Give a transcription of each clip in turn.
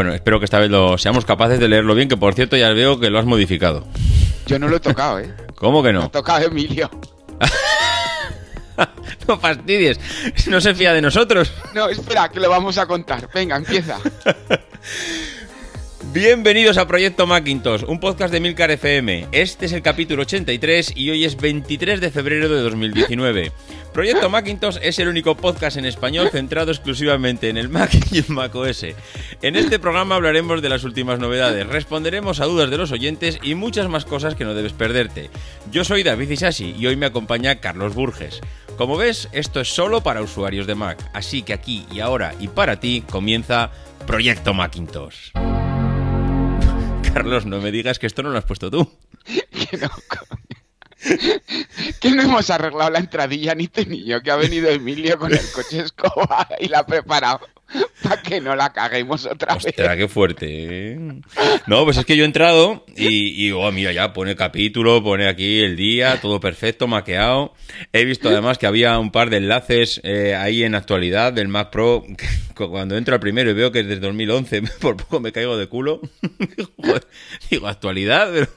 Bueno, espero que esta vez lo seamos capaces de leerlo bien, que por cierto ya veo que lo has modificado. Yo no lo he tocado, ¿eh? ¿Cómo que Lo ha no? tocado Emilio. No fastidies, no se fía de nosotros. No, espera, que lo vamos a contar. Venga, empieza. Bienvenidos a Proyecto Macintosh, un podcast de Milcar FM. Este es el capítulo 83 y hoy es 23 de febrero de 2019. Proyecto Macintosh es el único podcast en español centrado exclusivamente en el Mac y el Mac OS. En este programa hablaremos de las últimas novedades, responderemos a dudas de los oyentes y muchas más cosas que no debes perderte. Yo soy David Isasi y hoy me acompaña Carlos Burges. Como ves, esto es solo para usuarios de Mac, así que aquí y ahora y para ti comienza Proyecto Macintosh. Carlos, no me digas que esto no lo has puesto tú. coño. Que no hemos arreglado la entradilla ni tú ni yo, que ha venido Emilio con el coche escoba y la ha preparado para que no la caguemos otra vez. Qué fuerte. ¿eh? No, pues es que yo he entrado y, y, oh, mira, ya pone capítulo, pone aquí el día, todo perfecto, maqueado. He visto además que había un par de enlaces eh, ahí en actualidad del Mac Pro. Cuando entro al primero y veo que es desde 2011, por poco me caigo de culo. Joder, digo, actualidad, pero...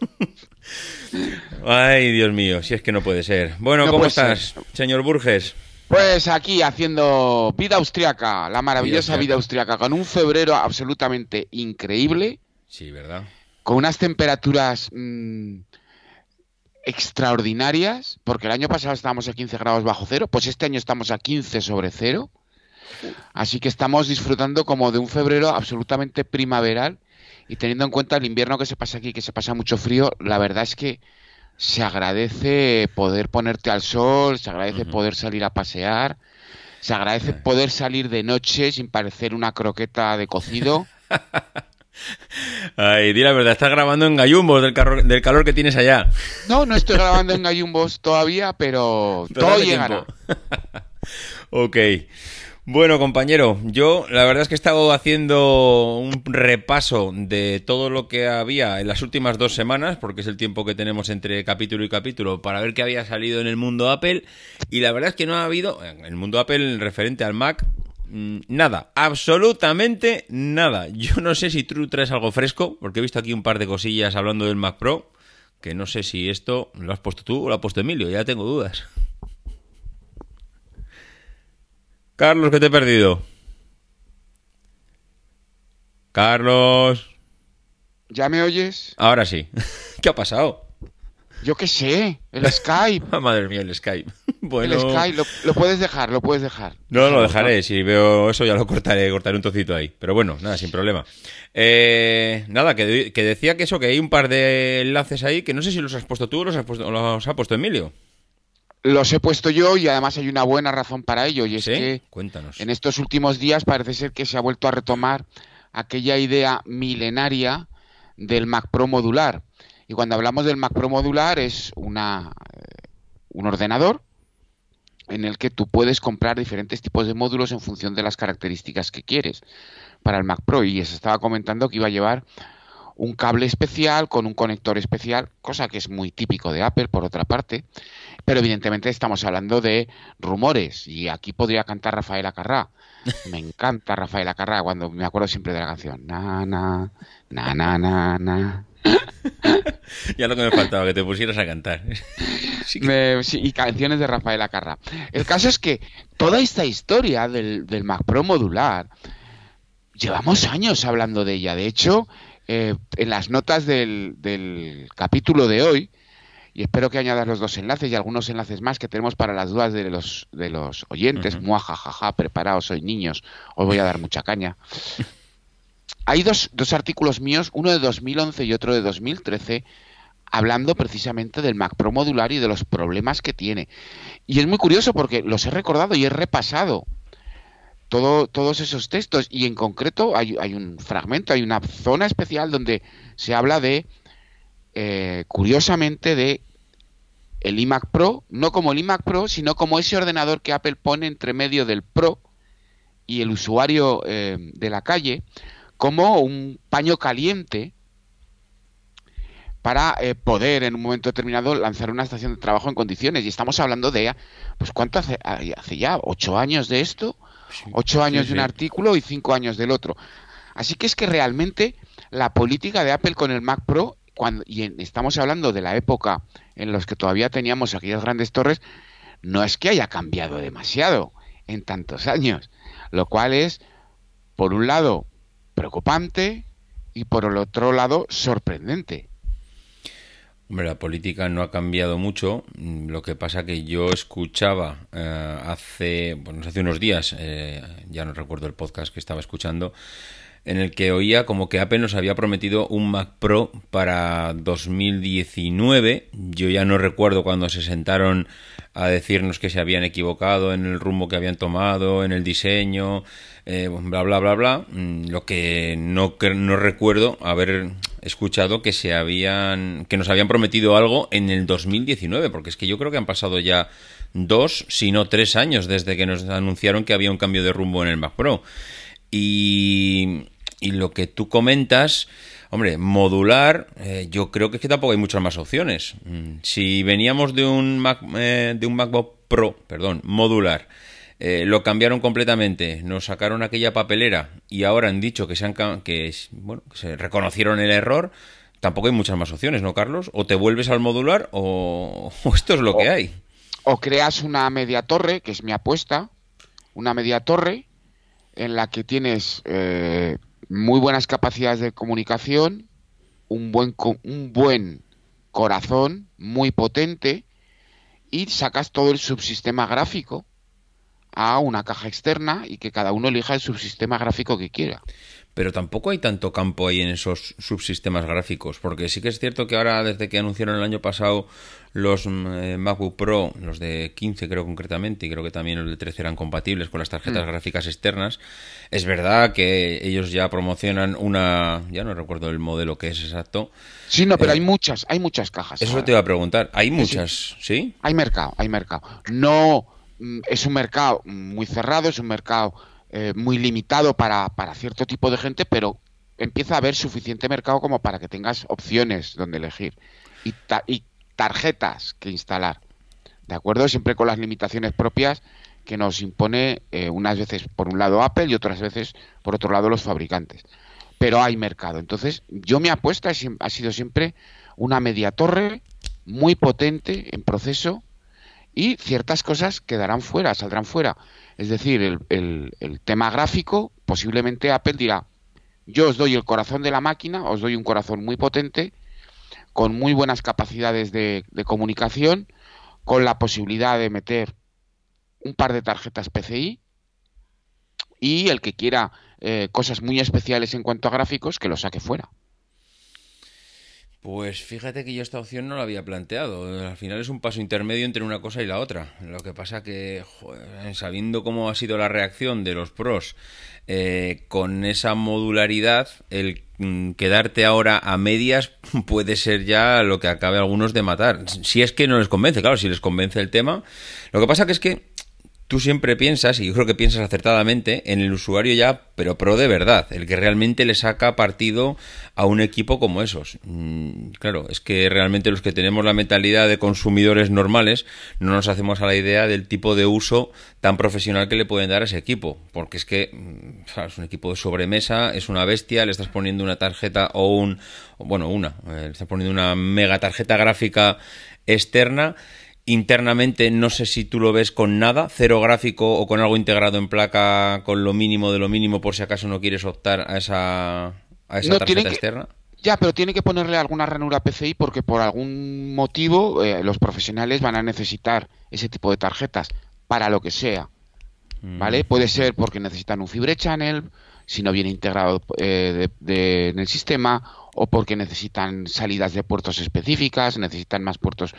Ay, Dios mío, si es que no puede ser. Bueno, No ¿cómo estás, ser. señor Burges? Pues aquí haciendo vida austriaca, la maravillosa Vida vida austriaca, con un febrero absolutamente increíble, Sí, ¿verdad? con unas temperaturas mm, extraordinarias, porque el año pasado estábamos a 15 grados bajo cero, pues este año estamos a 15 sobre cero, así que estamos disfrutando como de un febrero absolutamente primaveral y teniendo en cuenta el invierno que se pasa aquí, que se pasa mucho frío, la verdad es que se agradece poder ponerte al sol, se agradece poder salir a pasear, se agradece poder salir de noche sin parecer una croqueta de cocido. Ay, di la verdad, estás grabando en gallumbos del, del calor que tienes allá. No, no estoy grabando en Gallumbos todavía, pero todo llegará. ok. Bueno, compañero, yo la verdad es que he estado haciendo un repaso de todo lo que había en las últimas dos semanas, porque es el tiempo que tenemos entre capítulo y capítulo, para ver qué había salido en el mundo Apple. Y la verdad es que no ha habido, en el mundo Apple referente al Mac, mm, nada, absolutamente nada. Yo no sé si tú traes algo fresco, porque he visto aquí un par de cosillas hablando del Mac Pro, que no sé si esto lo has puesto tú o lo ha puesto Emilio, ya tengo dudas. Carlos, que te he perdido. Carlos. ¿Ya me oyes? Ahora sí. ¿Qué ha pasado? Yo qué sé, el Skype. Ah, Madre mía, el Skype. Bueno. El Skype, lo, lo puedes dejar, lo puedes dejar. No, lo dejaré. Si veo eso ya lo cortaré, cortaré un trocito ahí. Pero bueno, nada, sin problema. Eh, nada, que, que decía que eso, que hay un par de enlaces ahí que no sé si los has puesto tú o los, has puesto, los ha puesto Emilio. Los he puesto yo y además hay una buena razón para ello y es ¿Sí? que Cuéntanos. en estos últimos días parece ser que se ha vuelto a retomar aquella idea milenaria del Mac Pro modular. Y cuando hablamos del Mac Pro modular es una, eh, un ordenador en el que tú puedes comprar diferentes tipos de módulos en función de las características que quieres para el Mac Pro. Y se estaba comentando que iba a llevar un cable especial con un conector especial, cosa que es muy típico de Apple, por otra parte. Pero evidentemente estamos hablando de rumores y aquí podría cantar Rafael Acarrá. Me encanta Rafael Acarrá cuando me acuerdo siempre de la canción. Na, na, na, na, na, na. Ya lo que me faltaba, que te pusieras a cantar. Sí que- Me- sí, y canciones de Rafael Acarrá. El caso es que toda esta historia del, del Mac Pro modular, llevamos años hablando de ella. De hecho, eh, en las notas del, del capítulo de hoy, y espero que añadas los dos enlaces y algunos enlaces más que tenemos para las dudas de los, de los oyentes. Ujú. Muajajaja, preparaos, soy niños, os voy a dar mucha caña. Hay dos, dos artículos míos, uno de 2011 y otro de 2013, hablando precisamente del Mac Pro modular y de los problemas que tiene. Y es muy curioso porque los he recordado y he repasado todo, todos esos textos y en concreto hay, hay un fragmento, hay una zona especial donde se habla de, eh, curiosamente, de el iMac Pro, no como el iMac Pro, sino como ese ordenador que Apple pone entre medio del Pro y el usuario eh, de la calle, como un paño caliente para eh, poder en un momento determinado lanzar una estación de trabajo en condiciones. Y estamos hablando de, pues ¿cuánto hace? Hace ya ocho años de esto, ocho años sí, de un artículo y cinco años del otro. Así que es que realmente la política de Apple con el Mac Pro, cuando, y estamos hablando de la época en los que todavía teníamos aquellas grandes torres, no es que haya cambiado demasiado en tantos años, lo cual es, por un lado, preocupante y por el otro lado, sorprendente. Hombre, la política no ha cambiado mucho. Lo que pasa que yo escuchaba eh, hace, bueno, hace unos días, eh, ya no recuerdo el podcast que estaba escuchando, en el que oía como que Apple nos había prometido un Mac Pro para 2019. Yo ya no recuerdo cuando se sentaron a decirnos que se habían equivocado en el rumbo que habían tomado, en el diseño, eh, bla, bla, bla, bla. Mm, lo que no, no recuerdo haber escuchado que se habían que nos habían prometido algo en el 2019, porque es que yo creo que han pasado ya dos, si no tres años desde que nos anunciaron que había un cambio de rumbo en el Mac Pro. Y, y lo que tú comentas, hombre, modular, eh, yo creo que es que tampoco hay muchas más opciones. Mm, si veníamos de un, Mac, eh, de un MacBook Pro, perdón, modular, eh, lo cambiaron completamente, nos sacaron aquella papelera y ahora han dicho que se, han, que, bueno, que se reconocieron el error, tampoco hay muchas más opciones, ¿no, Carlos? O te vuelves al modular o, esto es lo que hay. O creas una media torre, que es mi apuesta, una media torre en la que tienes muy buenas capacidades de comunicación, un buen, un buen corazón muy potente y sacas todo el subsistema gráfico a una caja externa y que cada uno elija el subsistema gráfico que quiera. Pero tampoco hay tanto campo ahí en esos subsistemas gráficos, porque sí que es cierto que ahora, desde que anunciaron el año pasado los mm, eh, MacBook Pro, los de 15 creo concretamente, y creo que también los de 13 eran compatibles con las tarjetas mm. gráficas externas, es verdad que ellos ya promocionan una, ya no recuerdo el modelo que es exacto. Sí, no, pero eh, hay muchas, hay muchas cajas. Eso te iba a preguntar, hay muchas, ¿sí? Hay mercado, hay mercado. No, mm, es un mercado muy cerrado, es un mercado eh, muy limitado para, para cierto tipo de gente, pero empieza a haber suficiente mercado como para que tengas opciones donde elegir y, y tarjetas que instalar. ¿De acuerdo? Siempre con las limitaciones propias que nos impone eh, unas veces por un lado Apple y otras veces por otro lado los fabricantes. Pero hay mercado. Entonces, yo mi apuesta ha sido siempre una media torre muy potente en proceso y ciertas cosas quedarán fuera, saldrán fuera. Es decir, el, tema gráfico, posiblemente Apple dirá, yo os doy el corazón de la máquina, os doy un corazón muy potente, con muy buenas capacidades de, comunicación, con la posibilidad de meter un par de tarjetas PCI y el que quiera eh, cosas muy especiales en cuanto a gráficos, que lo saque fuera. Pues fíjate que yo esta opción no la había planteado. Al final es un paso intermedio entre una cosa y la otra. Lo que pasa que, sabiendo cómo ha sido la reacción de los pros eh, con esa modularidad, el quedarte ahora a medias puede ser ya lo que acabe algunos de matar. Si es que no les convence, claro, si les convence el tema. Lo que pasa que es que tú siempre piensas, y yo creo que piensas acertadamente, en el usuario ya, pero pro de verdad, el que realmente le saca partido a un equipo como esos. Mm, claro, es que realmente los que tenemos la mentalidad de consumidores normales no nos hacemos a la idea del tipo de uso tan profesional que le pueden dar a ese equipo, porque es que mm, es un equipo de sobremesa, es una bestia, le estás poniendo una tarjeta o un, bueno, una, eh, le estás poniendo una mega tarjeta gráfica externa Internamente no sé si tú lo ves con nada, cero gráfico o con algo integrado en placa con lo mínimo de lo mínimo por si acaso no quieres optar a esa, a esa tarjeta externa. Ya, pero tiene que ponerle alguna ranura PCI porque por algún motivo eh, los profesionales van a necesitar ese tipo de tarjetas para lo que sea. ¿Vale? Mm. Puede ser porque necesitan un Fibre Channel, si no viene integrado eh, en el sistema, o porque necesitan salidas de puertos específicas, necesitan más puertos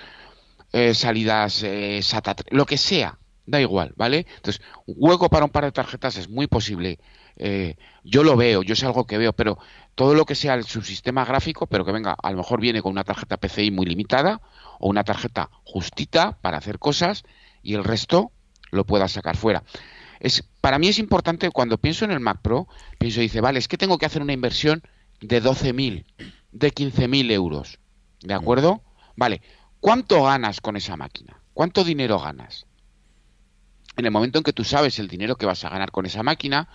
eh, salidas eh, SATA, lo que sea, da igual, ¿vale? Entonces, un hueco para un par de tarjetas es muy posible. Eh, yo lo veo, yo es algo que veo, pero todo lo que sea el subsistema gráfico, pero que venga, a lo mejor viene con una tarjeta PCI muy limitada o una tarjeta justita para hacer cosas y el resto lo pueda sacar fuera. Es, para mí es importante cuando pienso en el Mac Pro, pienso, dice, vale, es que tengo que hacer una inversión de 12.000, de 15.000 euros, ¿de acuerdo? Vale, ¿Cuánto ganas con esa máquina? ¿Cuánto dinero ganas? En el momento en que tú sabes el dinero que vas a ganar con esa máquina,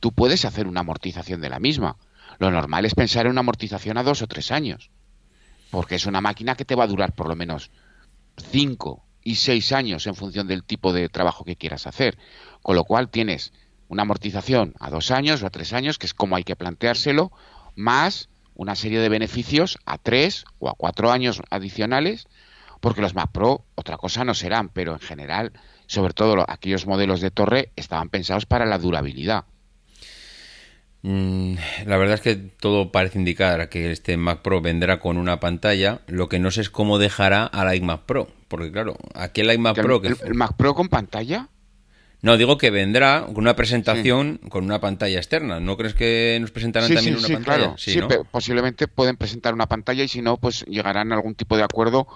tú puedes hacer una amortización de la misma. Lo normal es pensar en una amortización a dos o tres años, porque es una máquina que te va a durar por lo menos cinco y seis años en función del tipo de trabajo que quieras hacer. Con lo cual tienes una amortización a dos años o a tres años, que es como hay que planteárselo, más una serie de beneficios a tres o a cuatro años adicionales, porque los Mac Pro otra cosa no serán, pero en general, sobre todo aquellos modelos de torre, estaban pensados para la durabilidad. Mm, la verdad es que todo parece indicar que este Mac Pro vendrá con una pantalla. Lo que no sé es cómo dejará al iMac Pro. Porque claro, aquel iMac Pro... Que... ¿El, Mac Pro con pantalla? No, digo que vendrá con una presentación con una pantalla externa. ¿No crees que nos presentarán también una pantalla? Claro. Sí, posiblemente pueden presentar una pantalla y si no, pues llegarán a algún tipo de acuerdo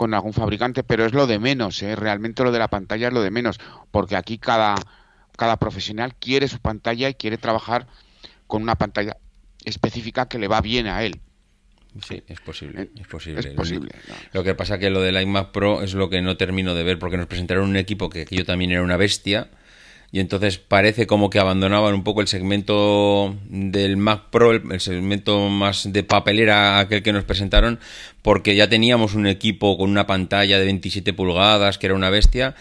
con algún fabricante, pero es lo de menos, ¿eh? realmente lo de la pantalla es lo de menos, porque aquí cada, cada profesional quiere su pantalla y quiere trabajar con una pantalla específica que le va bien a él. Sí, es posible, es posible. Es posible. Lo que pasa que lo del iMac Pro es lo que no termino de ver porque nos presentaron un equipo que, yo también era una bestia y entonces parece como que abandonaban un poco el segmento del Mac Pro, el, segmento más de papelera aquel que nos presentaron porque ya teníamos un equipo con una pantalla de 27 pulgadas que era una bestia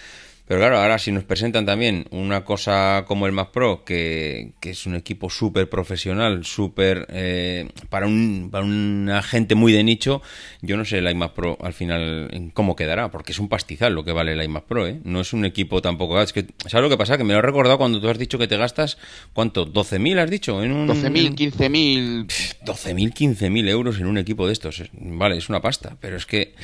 pero claro, ahora si nos presentan también una cosa como el Mac Pro, que, es un equipo súper profesional, súper eh, para, un, para una gente muy de nicho, yo no sé el iMac Pro al final cómo quedará, porque es un pastizal lo que vale el iMac Pro, ¿eh? No es un equipo tampoco... Es que, ¿Sabes lo que pasa? Que me lo he recordado cuando tú has dicho que te gastas, ¿cuánto? ¿12.000 has dicho? En un... 12.000, 15.000... 12.000, 15.000 euros en un equipo de estos. Vale, es una pasta, pero es que...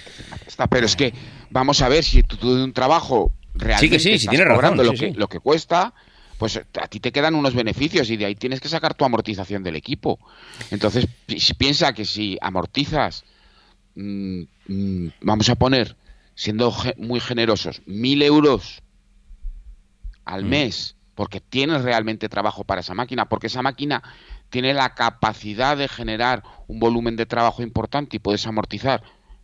Pero es que, vamos a ver, si tú, tú de un trabajo realmente sí, sí, cobrando lo, que, lo que cuesta, pues a ti te quedan unos beneficios y de ahí tienes que sacar tu amortización del equipo. Entonces, piensa que si amortizas, mm, mm, vamos a poner, siendo muy generosos, mil euros al mm. mes, porque tienes realmente trabajo para esa máquina, porque esa máquina tiene la capacidad de generar un volumen de trabajo importante y puedes amortizar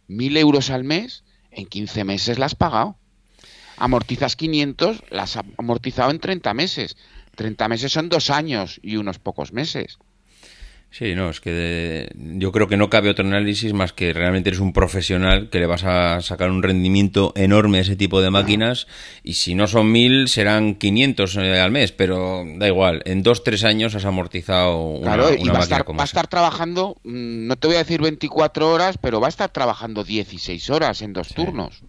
mil euros al mes, en 15 meses la has pagado amortizas 500, las has amortizado en 30 meses. 30 meses son dos años y unos pocos meses. Sí, no, es que yo creo que no cabe otro análisis más que realmente eres un profesional que le vas a sacar un rendimiento enorme a ese tipo de máquinas y si no son mil serán 500 eh, al mes, pero da igual, en dos, tres años has amortizado una, claro, y va a estar, va a estar trabajando, mm, no te voy a decir 24 horas, pero va a estar trabajando 16 horas en dos turnos.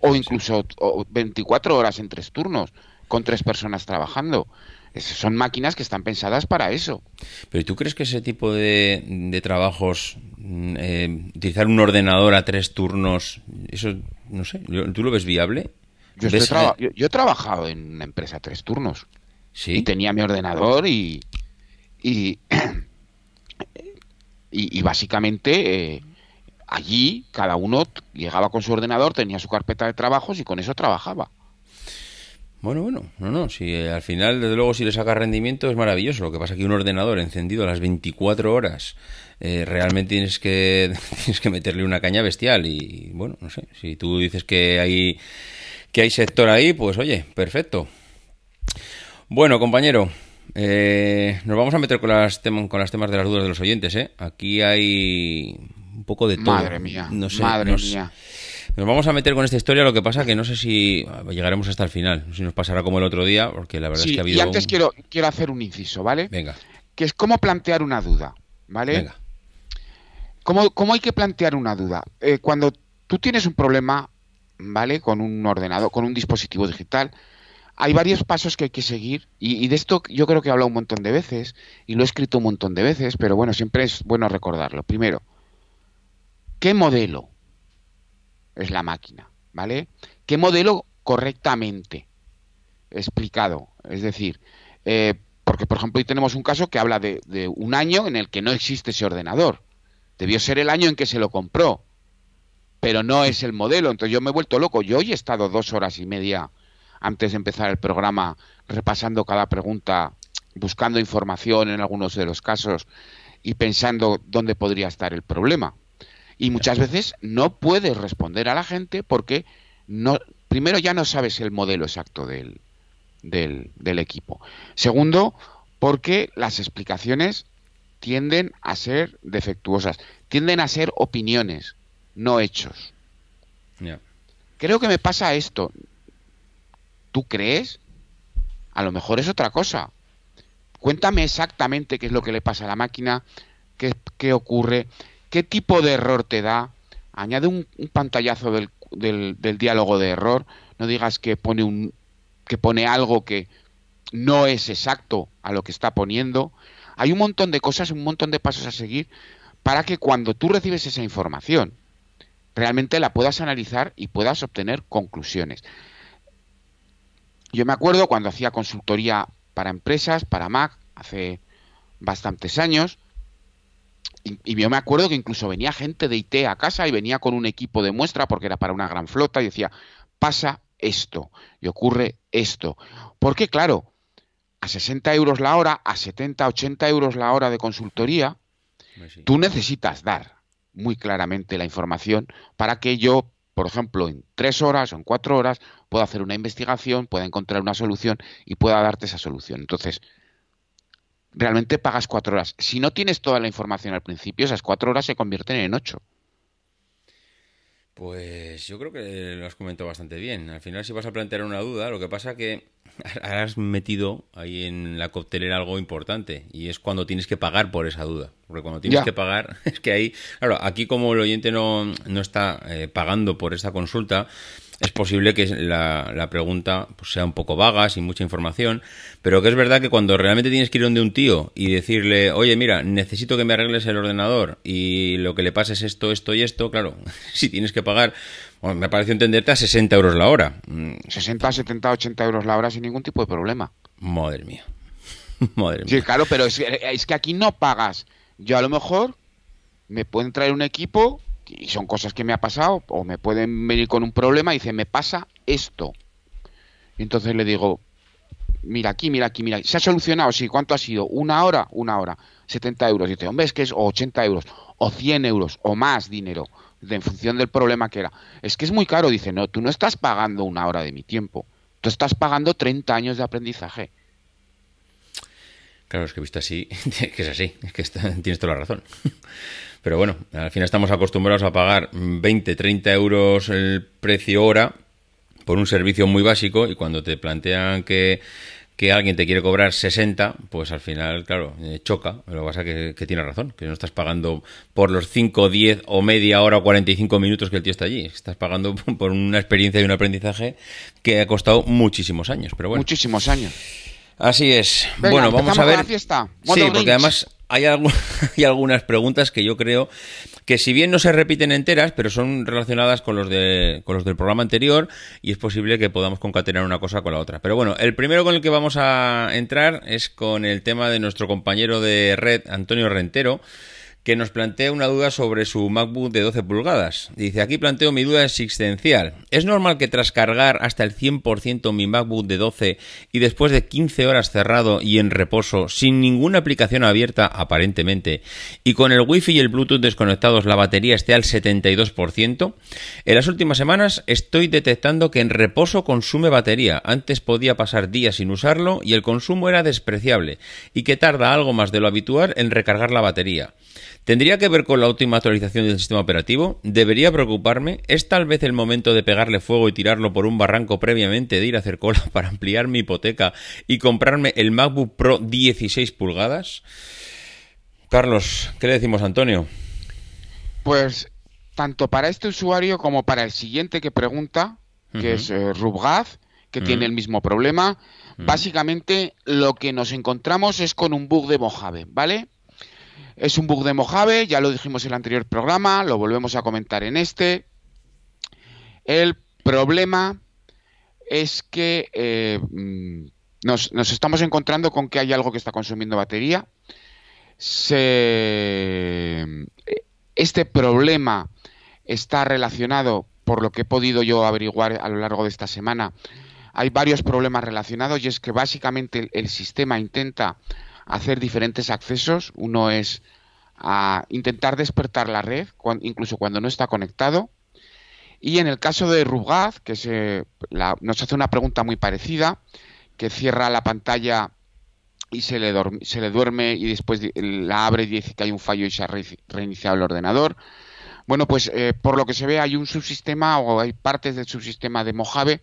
o incluso 24 horas en tres turnos, con tres personas trabajando son máquinas que están pensadas para eso. Pero ¿tú crees que ese tipo de, trabajos, mm, eh, utilizar un ordenador a tres turnos, eso, no sé, ¿tú lo ves viable? Yo, he trabajado en una empresa a tres turnos. ¿Sí? Y tenía mi ordenador y. Y, y, básicamente eh, allí cada uno llegaba con su ordenador, tenía su carpeta de trabajos y con eso trabajaba. Bueno, bueno, no, no, si eh, al final, desde luego, si le sacas rendimiento es maravilloso. Lo que pasa es que un ordenador encendido a las 24 horas, eh, realmente tienes que, tienes que meterle una caña bestial. Y bueno, no sé, si tú dices que hay, que hay sector ahí, pues oye, perfecto. Bueno, compañero, eh, nos vamos a meter con las, con las temas de las dudas de los oyentes, ¿eh? Aquí hay un poco de todo. Madre mía, no sé, madre mía. Nos vamos a meter con esta historia, lo que pasa que no sé si llegaremos hasta el final, si nos pasará como el otro día, porque la verdad es que ha habido... Y antes quiero, quiero hacer un inciso, ¿vale? Venga. Que es cómo plantear una duda, ¿vale? Venga. ¿Cómo, hay que plantear una duda? Eh, cuando tú tienes un problema, ¿vale? Con un ordenador, con un dispositivo digital, hay varios pasos que hay que seguir y, y, de esto yo creo que he hablado un montón de veces y lo he escrito un montón de veces, pero bueno, siempre es bueno recordarlo. Primero, ¿qué modelo? Es la máquina, ¿vale? ¿Qué modelo correctamente explicado? Es decir, eh, porque por ejemplo hoy tenemos un caso que habla de, un año en el que no existe ese ordenador. Debió ser el año en que se lo compró, pero no es el modelo. Entonces yo me he vuelto loco. Yo hoy he estado dos horas y media antes de empezar el programa repasando cada pregunta, buscando información en algunos de los casos y pensando dónde podría estar el problema. Y muchas veces no puedes responder a la gente porque no, primero ya no sabes el modelo exacto del, del, equipo. Segundo, porque las explicaciones tienden a ser defectuosas, tienden a ser opiniones, no hechos. Creo que me pasa esto. ¿Tú crees? A lo mejor es otra cosa. Cuéntame exactamente qué es lo que le pasa a la máquina, qué, ocurre, qué tipo de error te da. Añade un, pantallazo del, del, diálogo de error. No digas que pone, un, que pone algo que no es exacto a lo que está poniendo. Hay un montón de cosas, un montón de pasos a seguir para que cuando tú recibes esa información, realmente la puedas analizar y puedas obtener conclusiones. Yo me acuerdo cuando hacía consultoría para empresas, para Mac, hace bastantes años. Y, yo me acuerdo que incluso venía gente de IT a casa y venía con un equipo de muestra porque era para una gran flota y decía, pasa esto y ocurre esto. Porque claro, a 60 euros la hora, a 70, 80 euros la hora de consultoría, tú necesitas dar muy claramente la información para que yo por ejemplo, en tres horas o en cuatro horas, puedo hacer una investigación, pueda encontrar una solución y pueda darte esa solución. Entonces, realmente pagas cuatro horas. Si no tienes toda la información al principio, esas cuatro horas se convierten en ocho. Pues yo creo que lo has comentado bastante bien. Al final, si vas a plantear una duda, lo que pasa que has metido ahí en la coctelera algo importante y es cuando tienes que pagar por esa duda. Porque cuando tienes que pagar, es que ahí, claro, aquí como el oyente no, no está eh, pagando por esa consulta, es posible que la, la pregunta pues, sea un poco vaga, sin mucha información, pero que es verdad que cuando realmente tienes que ir donde un tío y decirle, oye, mira, necesito que me arregles el ordenador y lo que le pasa es esto, esto y esto, claro, si tienes que pagar, me parece entenderte a 60 euros la hora. 60, 70, 80 euros la hora sin ningún tipo de problema. Madre mía. Madre mía. Sí, claro, pero es, es que aquí no pagas. Yo a lo mejor me pueden traer un equipo y son cosas que me ha pasado, o me pueden venir con un problema y dicen, me pasa esto. Y entonces le digo, mira aquí, mira aquí, mira, se ha solucionado, sí, ¿cuánto ha sido? ¿Una hora? Una hora, 70 euros. Y dice, hombre, es que es 80 euros, o 100 euros, o más dinero, en función del problema que era. Es que es muy caro, dice, no, tú no estás pagando una hora de mi tiempo, tú estás pagando 30 años de aprendizaje. Claro, es que visto así, que es así, es que tienes toda la razón. Pero bueno, al final estamos acostumbrados a pagar 20, 30 euros el precio hora por un servicio muy básico y cuando te plantean que, alguien te quiere cobrar 60, pues al final, claro, eh, choca. Lo que pasa es que, tiene razón, que no estás pagando por los 5, 10 o media hora o 45 minutos que el tío está allí. Estás pagando por una experiencia y un aprendizaje que ha costado muchísimos años. Pero bueno. Muchísimos años. Así es. bueno, vamos a ver. Sí, porque además hay, hay algunas preguntas que yo creo que si bien no se repiten enteras, pero son relacionadas con los, de, con los del programa anterior y es posible que podamos concatenar una cosa con la otra. Pero bueno, el primero con el que vamos a entrar es con el tema de nuestro compañero de red, Antonio Rentero, que nos plantea una duda sobre su MacBook de 12 pulgadas. Dice, aquí planteo mi duda existencial. ¿Es normal que tras cargar hasta el 100% mi MacBook de 12 y después de 15 horas cerrado y en reposo, sin ninguna aplicación abierta aparentemente, y con el Wi-Fi y el Bluetooth desconectados la batería esté al 72%? En las últimas semanas estoy detectando que en reposo consume batería. Antes podía pasar días sin usarlo y el consumo era despreciable, y que tarda algo más de lo habitual en recargar la batería. ¿Tendría que ver con la última actualización del sistema operativo? ¿Debería preocuparme? ¿Es tal vez el momento de pegarle fuego y tirarlo por un barranco previamente de ir a hacer cola para ampliar mi hipoteca y comprarme el MacBook Pro 16 pulgadas? Carlos, ¿qué le decimos a Antonio? Pues tanto para este usuario como para el siguiente que pregunta, que es eh, Rubgaz, que tiene el mismo problema, básicamente lo que nos encontramos es con un bug de Mojave, ¿vale? Es un bug de Mojave, ya lo dijimos en el anterior programa, lo volvemos a comentar en este. El problema es que eh, mm, nos, estamos encontrando con que hay algo que está consumiendo batería. este problema está relacionado, por lo que he podido yo averiguar a lo largo de esta semana, hay varios problemas relacionados y es que básicamente el sistema intenta hacer diferentes accesos. Uno es a intentar despertar la red, incluso cuando no está conectado. Y en el caso de Rugaz, que se, nos hace una pregunta muy parecida, que cierra la pantalla y se le, se le duerme y después la abre y dice que hay un fallo y se ha reiniciado el ordenador. Bueno, pues eh, por lo que se ve hay un subsistema o hay partes del subsistema de Mojave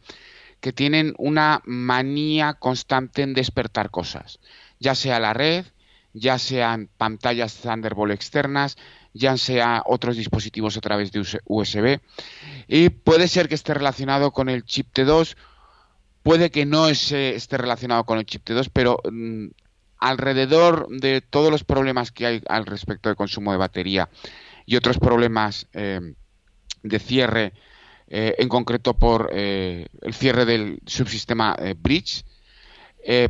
que tienen una manía constante en despertar cosas, ya sea la red, ya sean pantallas Thunderbolt externas, ya sea otros dispositivos a través de USB. Y puede ser que esté relacionado con el chip T2, puede que no esté relacionado con el chip T2, pero mm, alrededor de todos los problemas que hay al respecto del consumo de batería y otros problemas eh, de cierre, eh, en concreto por eh, el cierre del subsistema Bridge,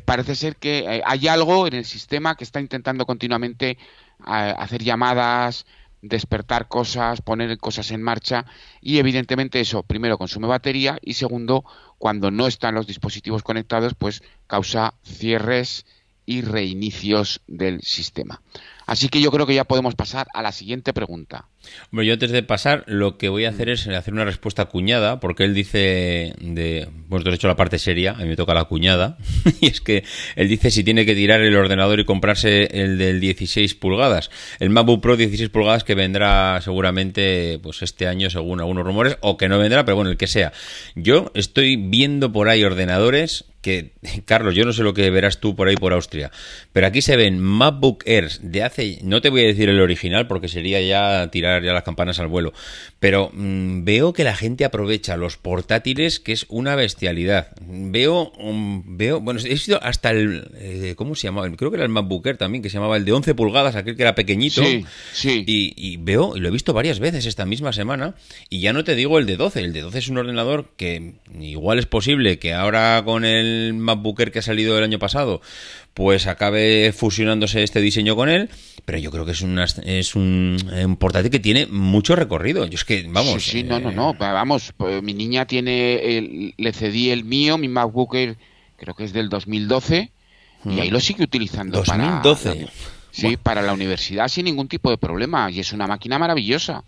parece ser que hay algo en el sistema que está intentando continuamente hacer llamadas, despertar cosas, poner cosas en marcha y evidentemente eso primero consume batería y segundo cuando no están los dispositivos conectados pues causa cierres y reinicios del sistema. Así que yo creo que ya podemos pasar a la siguiente pregunta. Bueno, yo antes de pasar, lo que voy a hacer es hacer una respuesta cuñada, porque él dice de. Bueno, tú hecho la parte seria, a mí me toca la cuñada, y es que él dice si tiene que tirar el ordenador y comprarse el del 16 pulgadas, el MacBook Pro 16 pulgadas que vendrá seguramente pues este año, según algunos rumores, o que no vendrá, pero bueno, el que sea. Yo estoy viendo por ahí ordenadores que, Carlos, yo no sé lo que verás tú por ahí por Austria, pero aquí se ven MacBook Airs de hace, no te voy a decir el original porque sería ya tirar ya las campanas al vuelo, pero mm, veo que la gente aprovecha los portátiles, que es una bestialidad. Veo, veo, bueno, he sido hasta el, eh, ¿cómo se llamaba? Creo que era el MacBook Air también, que se llamaba el de 11 pulgadas, aquel que era pequeñito. Sí, sí. Y, y veo, y lo he visto varias veces esta misma semana, y ya no te digo el de 12, el de 12 es un ordenador que igual es posible que ahora con el el MacBook que ha salido el año pasado, pues acabe fusionándose este diseño con él, pero yo creo que es, una, es un, portátil que tiene mucho recorrido. Yo es que, vamos... Sí, sí, no, no, no, eh, vamos, pues, mi niña tiene, le cedí el mío, mi MacBook creo que es del 2012, y ahí lo sigue utilizando 2012. para... sí, para la universidad sin ningún tipo de problema, y es una máquina maravillosa.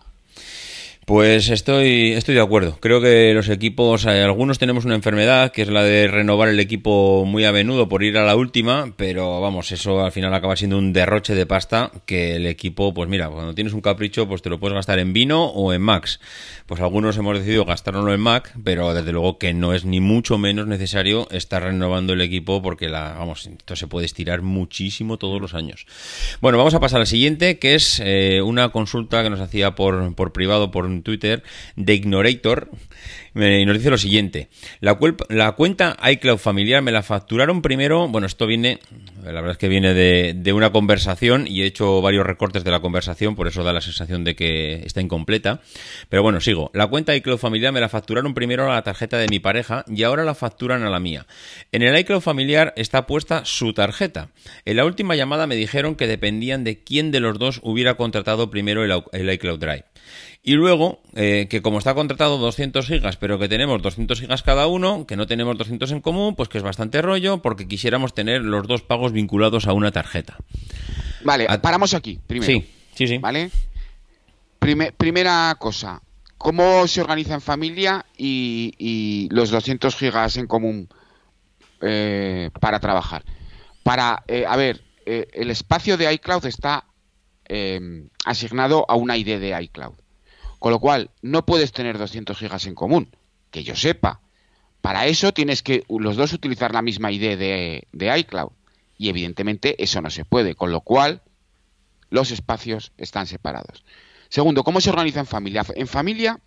Pues estoy, estoy de acuerdo. Creo que los equipos, eh, algunos tenemos una enfermedad, que es la de renovar el equipo muy a menudo por ir a la última, pero vamos, eso al final acaba siendo un derroche de pasta que el equipo, pues mira, cuando tienes un capricho, pues te lo puedes gastar en vino o en Max. Pues algunos hemos decidido gastárnoslo en Mac, pero desde luego que no es ni mucho menos necesario estar renovando el equipo porque la, vamos, esto se puede estirar muchísimo todos los años. Bueno, vamos a pasar al siguiente, que es eh, una consulta que nos hacía por, por privado, por Twitter de Ignorator y nos dice lo siguiente. La, cuenta iCloud familiar me la facturaron primero. Bueno, esto viene, la verdad es que viene de, de, una conversación y he hecho varios recortes de la conversación, por eso da la sensación de que está incompleta. Pero bueno, sigo. La cuenta iCloud familiar me la facturaron primero a la tarjeta de mi pareja y ahora la facturan a la mía. En el iCloud familiar está puesta su tarjeta. En la última llamada me dijeron que dependían de quién de los dos hubiera contratado primero el, el iCloud Drive. Y luego, eh, que como está contratado 200 gigas, pero que tenemos 200 gigas cada uno, que no tenemos 200 en común, pues que es bastante rollo, porque quisiéramos tener los dos pagos vinculados a una tarjeta. Vale, paramos aquí, primero. Sí, sí, sí. ¿Vale? primera cosa, ¿cómo se organiza en familia y, los 200 gigas en común eh, para trabajar? Para, eh, a ver, el espacio de iCloud está asignado a una ID de iCloud. Con lo cual, no puedes tener 200 gigas en común, que yo sepa. Para eso tienes que los dos utilizar la misma ID de, de iCloud. Y evidentemente eso no se puede, con lo cual los espacios están separados. Segundo, ¿cómo se organiza en familia? En familia,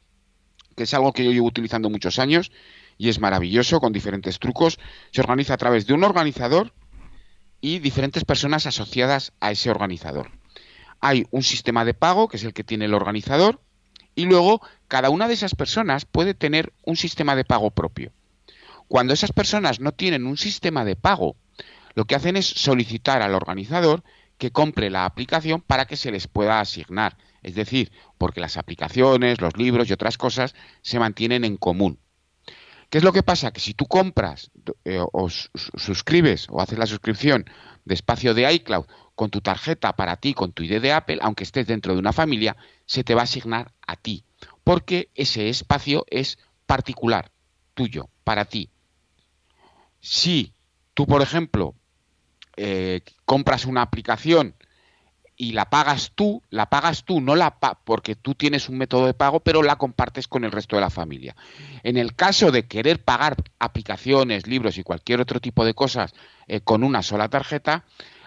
que es algo que yo llevo utilizando muchos años y es maravilloso con diferentes trucos, se organiza a través de un organizador y diferentes personas asociadas a ese organizador. Hay un sistema de pago, que es el que tiene el organizador, y luego, cada una de esas personas puede tener un sistema de pago propio. Cuando esas personas no tienen un sistema de pago, lo que hacen es solicitar al organizador que compre la aplicación para que se les pueda asignar. Es decir, porque las aplicaciones, los libros y otras cosas se mantienen en común. ¿Qué es lo que pasa? Que si tú compras eh, o suscribes o haces la suscripción de espacio de iCloud con tu tarjeta para ti, con tu ID de Apple, aunque estés dentro de una familia, se te va a asignar a ti, porque ese espacio es particular, tuyo, para ti. Si tú, por ejemplo, eh, compras una aplicación y la pagas tú, la pagas tú, no la porque tú tienes un método de pago, pero la compartes con el resto de la familia. En el caso de querer pagar aplicaciones, libros y cualquier otro tipo de cosas eh, con una sola tarjeta,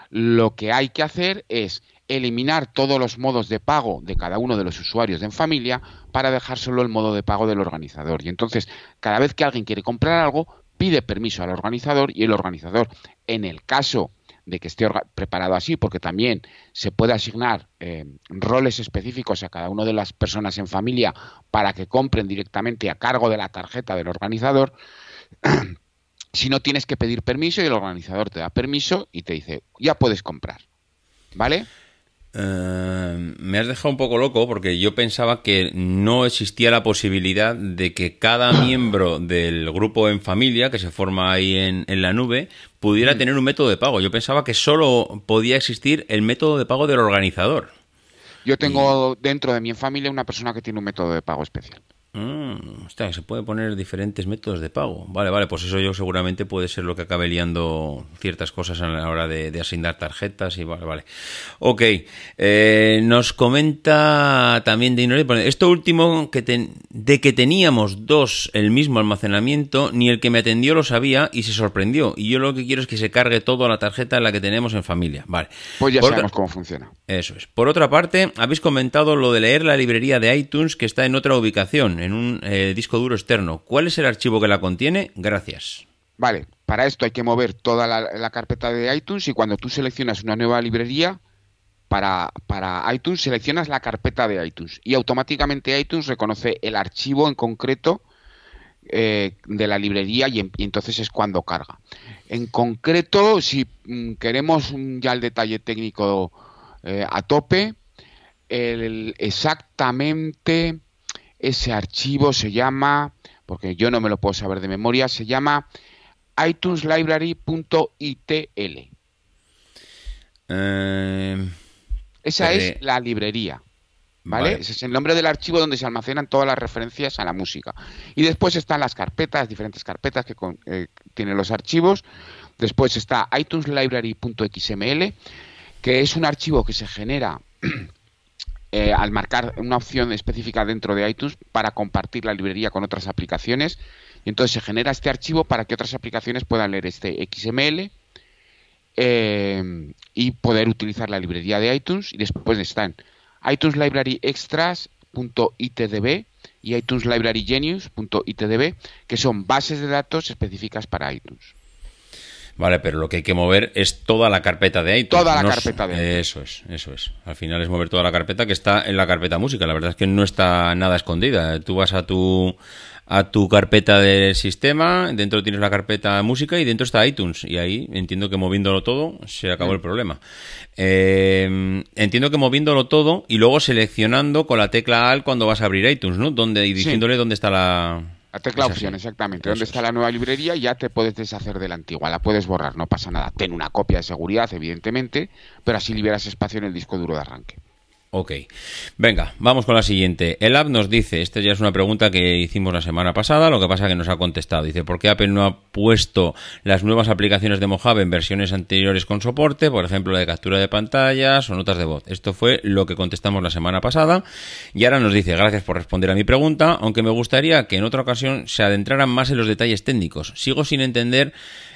lo que hay que hacer es eliminar todos los modos de pago de cada uno de los usuarios en familia para dejar solo el modo de pago del organizador. Y entonces, cada vez que alguien quiere comprar algo, pide permiso al organizador y el organizador, en el caso de que esté preparado así, porque también se puede asignar eh, roles específicos a cada una de las personas en familia para que compren directamente a cargo de la tarjeta del organizador, si no tienes que pedir permiso y el organizador te da permiso y te dice, ya puedes comprar. ¿Vale? Eh, me has dejado un poco loco porque yo pensaba que no existía la posibilidad de que cada miembro del grupo en familia que se forma ahí en, en, la nube pudiera mm. tener un método de pago. Yo pensaba que solo podía existir el método de pago del organizador. Yo tengo dentro de mi familia una persona que tiene un método de pago especial. Mm, se puede poner diferentes métodos de pago. Vale, vale, pues eso yo seguramente puede ser lo que acabe liando ciertas cosas a la hora de, asignar tarjetas y vale, vale. Ok, eh, nos comenta también de esto último que de que teníamos dos el mismo almacenamiento, ni el que me atendió lo sabía y se sorprendió. Y yo lo que quiero es que se cargue todo a la tarjeta en la que tenemos en familia. Vale. Pues ya sabemos cómo funciona. Eso es. Por otra parte, habéis comentado lo de leer la librería de iTunes que está en otra ubicación en un eh, disco duro externo. ¿Cuál es el archivo que la contiene? Gracias. Vale, para esto hay que mover toda la, carpeta de iTunes y cuando tú seleccionas una nueva librería, para, para, iTunes seleccionas la carpeta de iTunes y automáticamente iTunes reconoce el archivo en concreto eh, de la librería y, entonces es cuando carga. En concreto, si mm, queremos ya el detalle técnico eh, a tope, el, exactamente ese archivo se llama, porque yo no me lo puedo saber de memoria, se llama iTunesLibrary.itl. Eh, Esa es la librería. ¿Vale? Ese es el nombre del archivo donde se almacenan todas las referencias a la música. Y después están las carpetas, diferentes carpetas que eh, tienen los archivos. Después está iTunesLibrary.xml, que es un archivo que se genera Eh, al marcar una opción específica dentro de iTunes para compartir la librería con otras aplicaciones. Y entonces se genera este archivo para que otras aplicaciones puedan leer este XML eh, y poder utilizar la librería de iTunes. Y después están iTunes Library Extras.itdb y iTunes Library Genius.itdb, que son bases de datos específicas para iTunes. Vale, pero lo que hay que mover es toda la carpeta de iTunes. Toda la carpeta de iTunes. Eso es, eso es. Al final es mover toda la carpeta que está en la carpeta música. La verdad es que no está nada escondida. Tú vas a tu a tu carpeta del sistema, dentro tienes la carpeta música y dentro está iTunes. Y ahí entiendo que moviéndolo todo se acabó el problema. Eh, entiendo que moviéndolo todo y luego seleccionando con la tecla AL cuando vas a abrir iTunes, ¿no? Donde, y diciéndole dónde está la, la tecla opción, exactamente. ¿Dónde está la nueva librería? Ya te puedes deshacer de la antigua, la puedes borrar, no pasa nada. Ten una copia de seguridad, evidentemente, pero así liberas espacio en el disco duro de arranque. Ok. Venga, vamos con la siguiente. El app nos dice, esta ya es una pregunta que hicimos la semana pasada, lo que pasa que nos ha contestado. Dice, ¿por qué Apple no ha puesto las nuevas aplicaciones de Mojave en versiones anteriores con soporte? Por ejemplo, la de captura de pantallas o notas de voz. Esto fue lo que contestamos la semana pasada. Y ahora nos dice, gracias por responder a mi pregunta, aunque me gustaría que en otra ocasión se adentraran más en los detalles técnicos. Sigo sin entender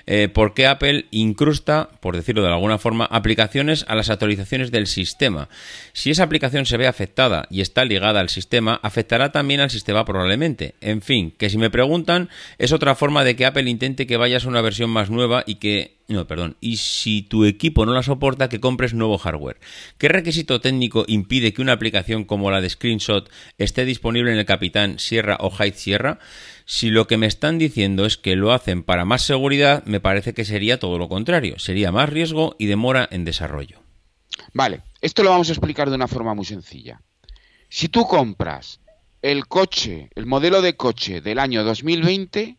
eh, por qué Apple incrusta, por decirlo de alguna forma, aplicaciones a las actualizaciones del sistema. Si esa aplicación se ve afectada y está ligada al sistema, afectará también al sistema probablemente. En fin, que si me preguntan, es otra forma de que Apple intente que vayas a una versión más nueva y que no, perdón. Y si tu equipo no la soporta, que compres nuevo hardware. ¿Qué requisito técnico impide que una aplicación como la de Screenshot esté disponible en el Capitán Sierra o Hide Sierra? Si lo que me están diciendo es que lo hacen para más seguridad, me parece que sería todo lo contrario. Sería más riesgo y demora en desarrollo. Vale, esto lo vamos a explicar de una forma muy sencilla. Si tú compras el coche, el modelo de coche del año 2020,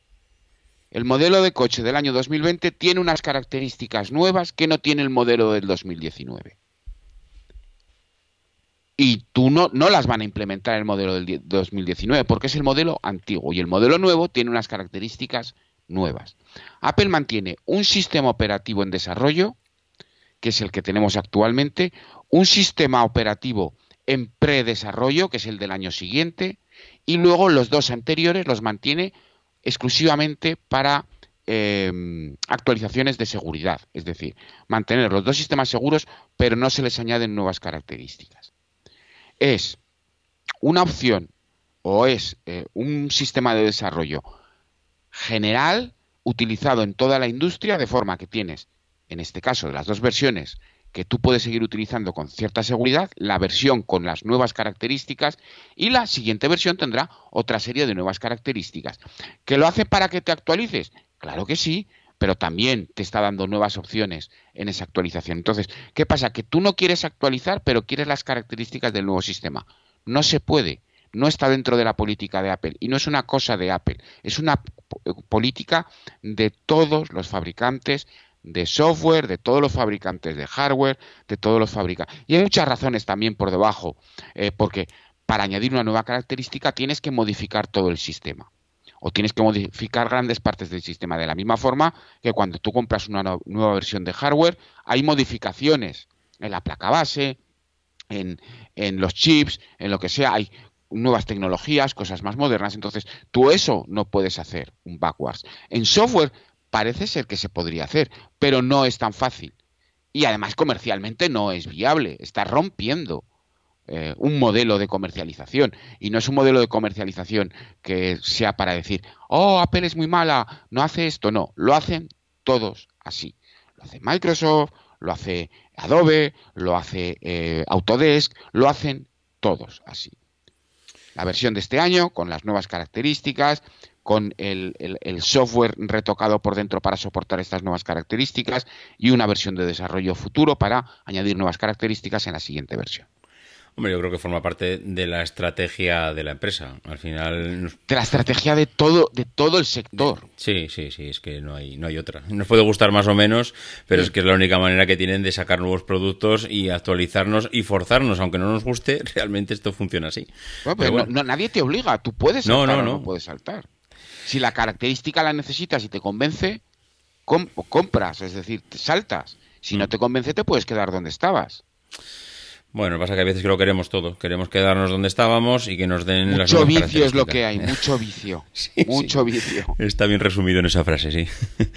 el modelo de coche del año 2020 tiene unas características nuevas que no tiene el modelo del 2019 y tú no, no las van a implementar en el modelo del 2019 porque es el modelo antiguo y el modelo nuevo tiene unas características nuevas. Apple mantiene un sistema operativo en desarrollo que es el que tenemos actualmente, un sistema operativo en predesarrollo, que es el del año siguiente, y luego los dos anteriores los mantiene exclusivamente para em, actualizaciones de seguridad, es decir, mantener los dos sistemas seguros, pero no se les añaden nuevas características. Es una opción o es eh, un sistema de desarrollo general utilizado en toda la industria de forma que tienes, en este caso, las dos versiones que tú puedes seguir utilizando con cierta seguridad, la versión con las nuevas características y la siguiente versión tendrá otra serie de nuevas características. ¿Que lo hace para que te actualices? Claro que sí, pero también te está dando nuevas opciones en esa actualización. Entonces, ¿qué pasa? Que tú no quieres actualizar, pero quieres las características del nuevo sistema. No se puede, no está dentro de la política de Apple y no es una cosa de Apple, es una política de todos los fabricantes de software, de todos los fabricantes de hardware, de todos los fabricantes. Y hay muchas razones también por debajo, eh, porque para añadir una nueva característica tienes que modificar todo el sistema. O tienes que modificar grandes partes del sistema. De la misma forma que cuando tú compras una nueva versión de hardware, hay modificaciones en la placa base, en, en los chips, en lo que sea. Hay nuevas tecnologías, cosas más modernas. Entonces, tú eso no puedes hacer un backwards. En software parece ser que se podría hacer, pero no es tan fácil. Y además comercialmente no es viable, está rompiendo eh, un modelo de comercialización. Y no es un modelo de comercialización que sea para decir, oh, Apple es muy mala, no hace esto, no, lo hacen todos así. Lo hace Microsoft, lo hace Adobe, lo hace eh, Autodesk, lo hacen todos así. La versión de este año, con las nuevas características, con el, software retocado por dentro para soportar estas nuevas características y una versión de desarrollo futuro para añadir nuevas características en la siguiente versión. Hombre, yo creo que forma parte de la estrategia de la empresa. Al final. De la estrategia de todo, de todo el sector. Sí, sí, sí, es que no hay, no hay otra. Nos puede gustar más o menos, pero es que es la única manera que tienen de sacar nuevos productos y actualizarnos y forzarnos, aunque no nos guste, realmente esto funciona así. nadie te obliga, tú puedes saltar no, no, no. puedes saltar. Si la característica la necesitas y te convence, compras, es decir, te saltas. Si no mm. te convence, te puedes quedar donde estabas. Bueno, pasa que a veces que lo queremos todo. Queremos quedarnos donde estábamos y que nos den mucho las Mucho vicio es lo que hay, mucho vicio. mucho vicio. Está bien resumido en esa frase, sí.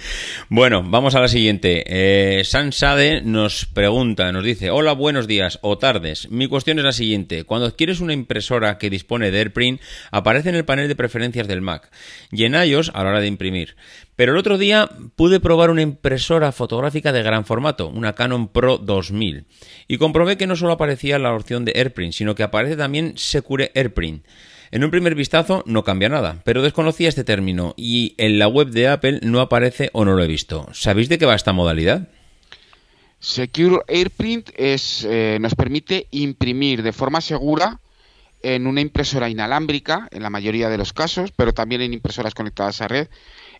bueno, vamos a la siguiente. Eh, Sansade nos pregunta, nos dice, hola, buenos días o tardes. Mi cuestión es la siguiente. Cuando adquieres una impresora que dispone de AirPrint, aparece en el panel de preferencias del Mac y en iOS a la hora de imprimir. Pero el otro día pude probar una impresora fotográfica de gran formato, una Canon Pro 2000, y comprobé que no solo aparecía la opción de AirPrint, sino que aparece también Secure AirPrint. En un primer vistazo no cambia nada, pero desconocía este término y en la web de Apple no aparece o no lo he visto. ¿Sabéis de qué va esta modalidad? Secure AirPrint es, eh, nos permite imprimir de forma segura en una impresora inalámbrica, en la mayoría de los casos, pero también en impresoras conectadas a red,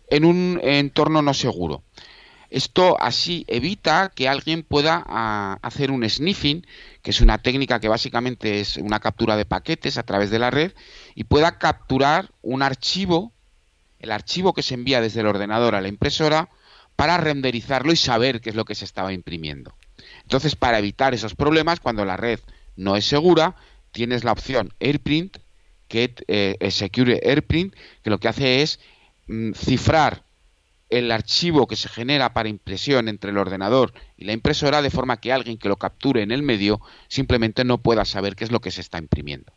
en un entorno no seguro. Esto así evita que alguien pueda ah, hacer un sniffing, que es una técnica que básicamente es una captura de paquetes a través de la red, y pueda capturar un archivo, el archivo que se envía desde el ordenador a la impresora, para renderizarlo y saber qué es lo que se estaba imprimiendo. Entonces, para evitar esos problemas, cuando la red no es segura, tienes la opción AirPrint, que eh, es Secure AirPrint, que lo que hace es cifrar el archivo que se genera para impresión entre el ordenador y la impresora de forma que alguien que lo capture en el medio simplemente no pueda saber qué es lo que se está imprimiendo.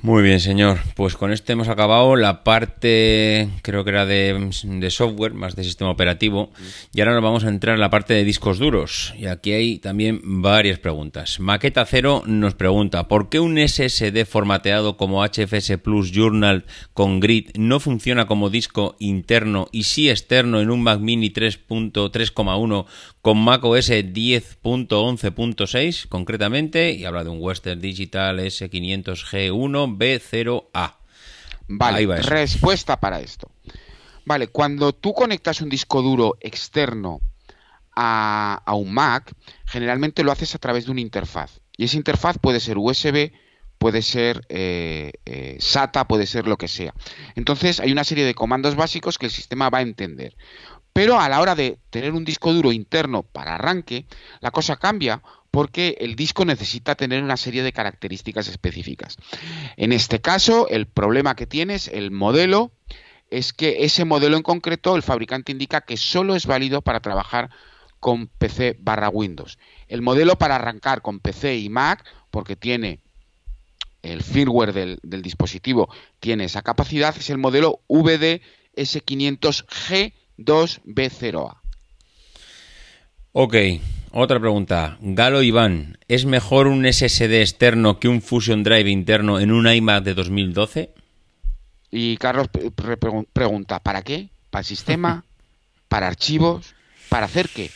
Muy bien, señor. Pues con este hemos acabado la parte, creo que era de, software, más de sistema operativo. Y ahora nos vamos a entrar en la parte de discos duros. Y aquí hay también varias preguntas. Maqueta Cero nos pregunta, ¿por qué un SSD formateado como HFS Plus Journal con grid no funciona como disco interno y sí externo en un Mac Mini 3.3,1 con macOS 10.11.6 concretamente? Y habla de un Western Digital S500G1 B0A. Vale, respuesta para esto. Vale, cuando tú conectas un disco duro externo a, un Mac, generalmente lo haces a través de una interfaz. Y esa interfaz puede ser USB, puede ser eh, eh, SATA, puede ser lo que sea. Entonces hay una serie de comandos básicos que el sistema va a entender. Pero a la hora de tener un disco duro interno para arranque, la cosa cambia porque el disco necesita tener una serie de características específicas. En este caso, el problema que tienes, el modelo, es que ese modelo en concreto el fabricante indica que solo es válido para trabajar con PC barra Windows. El modelo para arrancar con PC y Mac, porque tiene el firmware del, dispositivo, tiene esa capacidad, es el modelo VDS500G2B0A. Ok, otra pregunta. Galo Iván, ¿es mejor un SSD externo que un Fusion Drive interno en un iMac de 2012? Y Carlos pregunta, ¿para qué? ¿Para el sistema? ¿Para archivos? ¿Para hacer qué?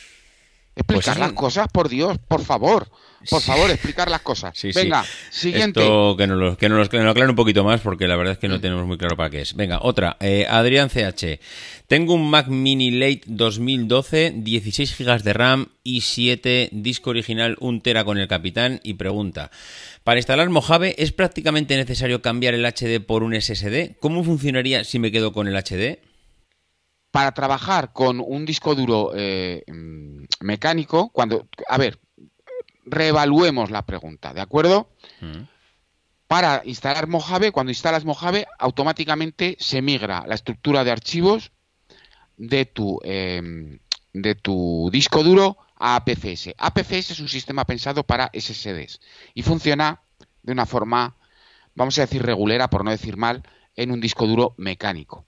Explicar pues las cosas, por Dios, por favor. Por favor, explicar las cosas. Venga, siguiente. Esto que nos, lo, que, nos, aclare un poquito más porque la verdad es que no tenemos muy claro para qué es. Venga, otra. Eh, Adrián CH. Tengo un Mac Mini Late 2012, 16 GB de RAM y 7 disco original 1 tera con el capitán y pregunta. Para instalar Mojave, ¿es prácticamente necesario cambiar el HD por un SSD? ¿Cómo funcionaría si me quedo con el HD? Para trabajar con un disco duro eh, mm, mecánico, cuando. A ver, reevaluemos la pregunta, ¿de acuerdo? Mm. Para instalar Mojave, cuando instalas Mojave, automáticamente se migra la estructura de archivos de tu, em, de tu disco duro a APFS. APFS es un sistema pensado para SSDs y funciona de una forma, vamos a decir, regulera, por no decir mal, en un disco duro mecánico.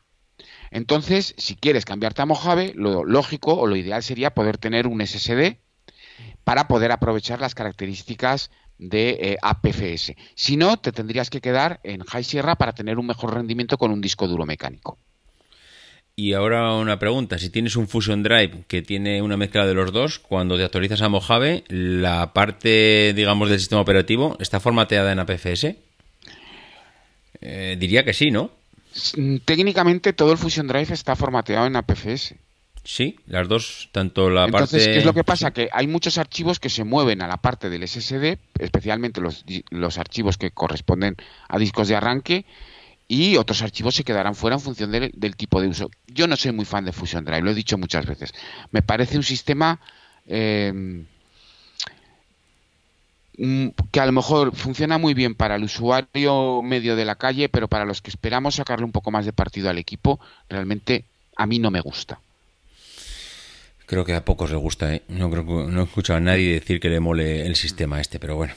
Entonces, si quieres cambiarte a Mojave, lo lógico o lo ideal sería poder tener un SSD para poder aprovechar las características de eh, APFS. Si no, te tendrías que quedar en High Sierra para tener un mejor rendimiento con un disco duro mecánico. Y ahora una pregunta, si tienes un Fusion Drive que tiene una mezcla de los dos, cuando te actualizas a Mojave, la parte, digamos, del sistema operativo, ¿está formateada en APFS? Eh, diría que sí, ¿no? Técnicamente todo el Fusion Drive está formateado en APFS. Sí, las dos, tanto la Entonces, ¿qué es lo que pasa? Que hay muchos archivos que se mueven a la parte del SSD, especialmente los, los archivos que corresponden a discos de arranque, y otros archivos se quedarán fuera en función del, tipo de uso. Yo no soy muy fan de Fusion Drive, lo he dicho muchas veces. Me parece un sistema em, mm, que a lo mejor funciona muy bien para el usuario medio de la calle, pero para los que esperamos sacarle un poco más de partido al equipo, realmente a mí no me gusta. Creo que a pocos les gusta, ¿eh? No creo no he escuchado a nadie decir que le mole el sistema este, pero bueno.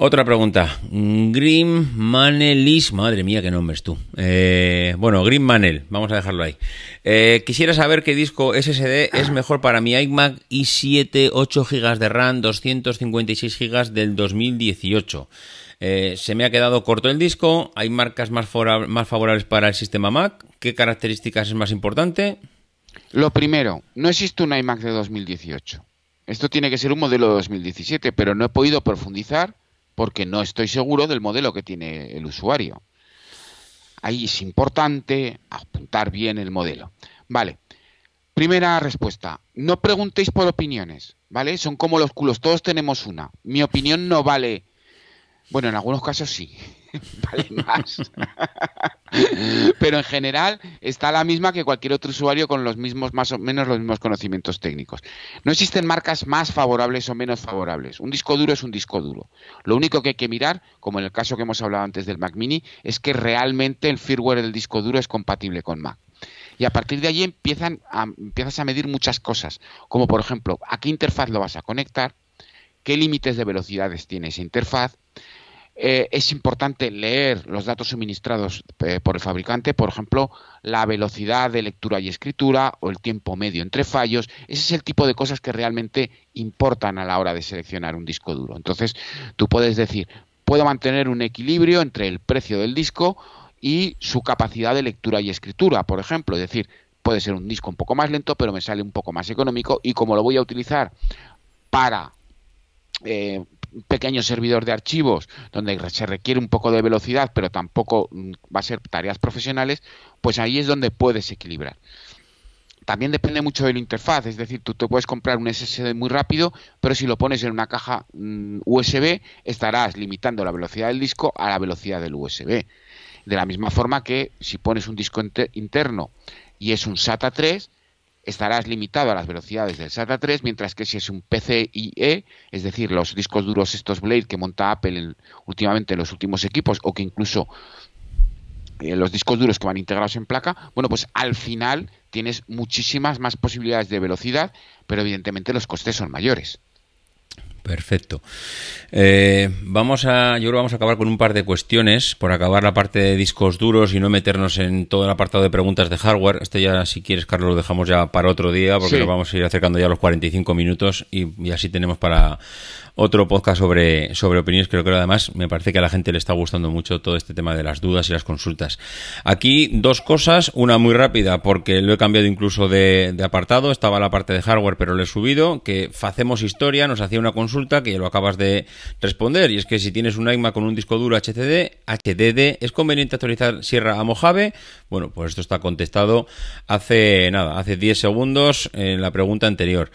Otra pregunta. Grim Manelis, madre mía, qué nombres tú. Eh, bueno, Grim Manel, vamos a dejarlo ahí. Eh, quisiera saber qué disco SSD es mejor para mi iMac i7, 8 GB de RAM, 256 GB del 2018. Eh, se me ha quedado corto el disco. Hay marcas más, más favorables para el sistema Mac. ¿Qué características es más importante? Lo primero, no existe un iMac de 2018. Esto tiene que ser un modelo de 2017, pero no he podido profundizar porque no estoy seguro del modelo que tiene el usuario. Ahí es importante apuntar bien el modelo. Vale. Primera respuesta. No preguntéis por opiniones, ¿vale? Son como los culos, todos tenemos una. Mi opinión no vale. Bueno, en algunos casos sí. vale más. Pero en general está la misma que cualquier otro usuario con los mismos, más o menos los mismos conocimientos técnicos. No existen marcas más favorables o menos favorables. Un disco duro es un disco duro. Lo único que hay que mirar, como en el caso que hemos hablado antes del Mac Mini, es que realmente el firmware del disco duro es compatible con Mac. Y a partir de allí empiezan empiezas a medir muchas cosas, como por ejemplo, a qué interfaz lo vas a conectar, qué límites de velocidades tiene esa interfaz, eh, es importante leer los datos suministrados eh, por el fabricante, por ejemplo, la velocidad de lectura y escritura o el tiempo medio entre fallos. Ese es el tipo de cosas que realmente importan a la hora de seleccionar un disco duro. Entonces, tú puedes decir, puedo mantener un equilibrio entre el precio del disco y su capacidad de lectura y escritura, por ejemplo. Es decir, puede ser un disco un poco más lento, pero me sale un poco más económico y como lo voy a utilizar para eh, pequeño servidor de archivos donde se requiere un poco de velocidad, pero tampoco mm, va a ser tareas profesionales, pues ahí es donde puedes equilibrar. También depende mucho de la interfaz, es decir, tú te puedes comprar un SSD muy rápido, pero si lo pones en una caja mm, USB, estarás limitando la velocidad del disco a la velocidad del USB. De la misma forma que si pones un disco interno y es un SATA 3, estarás limitado a las velocidades del SATA 3, mientras que si es un PCIe, es decir, los discos duros estos Blade que monta Apple últimamente en los últimos equipos, o que incluso eh, los discos duros que van integrados en placa, bueno, pues al final tienes muchísimas más posibilidades de velocidad, pero evidentemente los costes son mayores. Perfecto. Eh, vamos a, yo creo que vamos a acabar con un par de cuestiones por acabar la parte de discos duros y no meternos en todo el apartado de preguntas de hardware. Este ya, si quieres, Carlos, lo dejamos ya para otro día porque nos vamos a ir acercando ya a los 45 minutos y, y así tenemos para otro podcast sobre, sobre opiniones. Creo que además me parece que a la gente le está gustando mucho todo este tema de las dudas y las consultas. Aquí dos cosas, una muy rápida porque lo he cambiado incluso de, apartado, estaba la parte de hardware pero lo he subido, que Facemos Historia nos hacía una consulta que ya lo acabas de responder y es que si tienes un iMac con un disco duro HCD, HDD, ¿es conveniente actualizar Sierra a Mojave? Bueno, pues esto está contestado hace nada, hace 10 segundos en la pregunta anterior.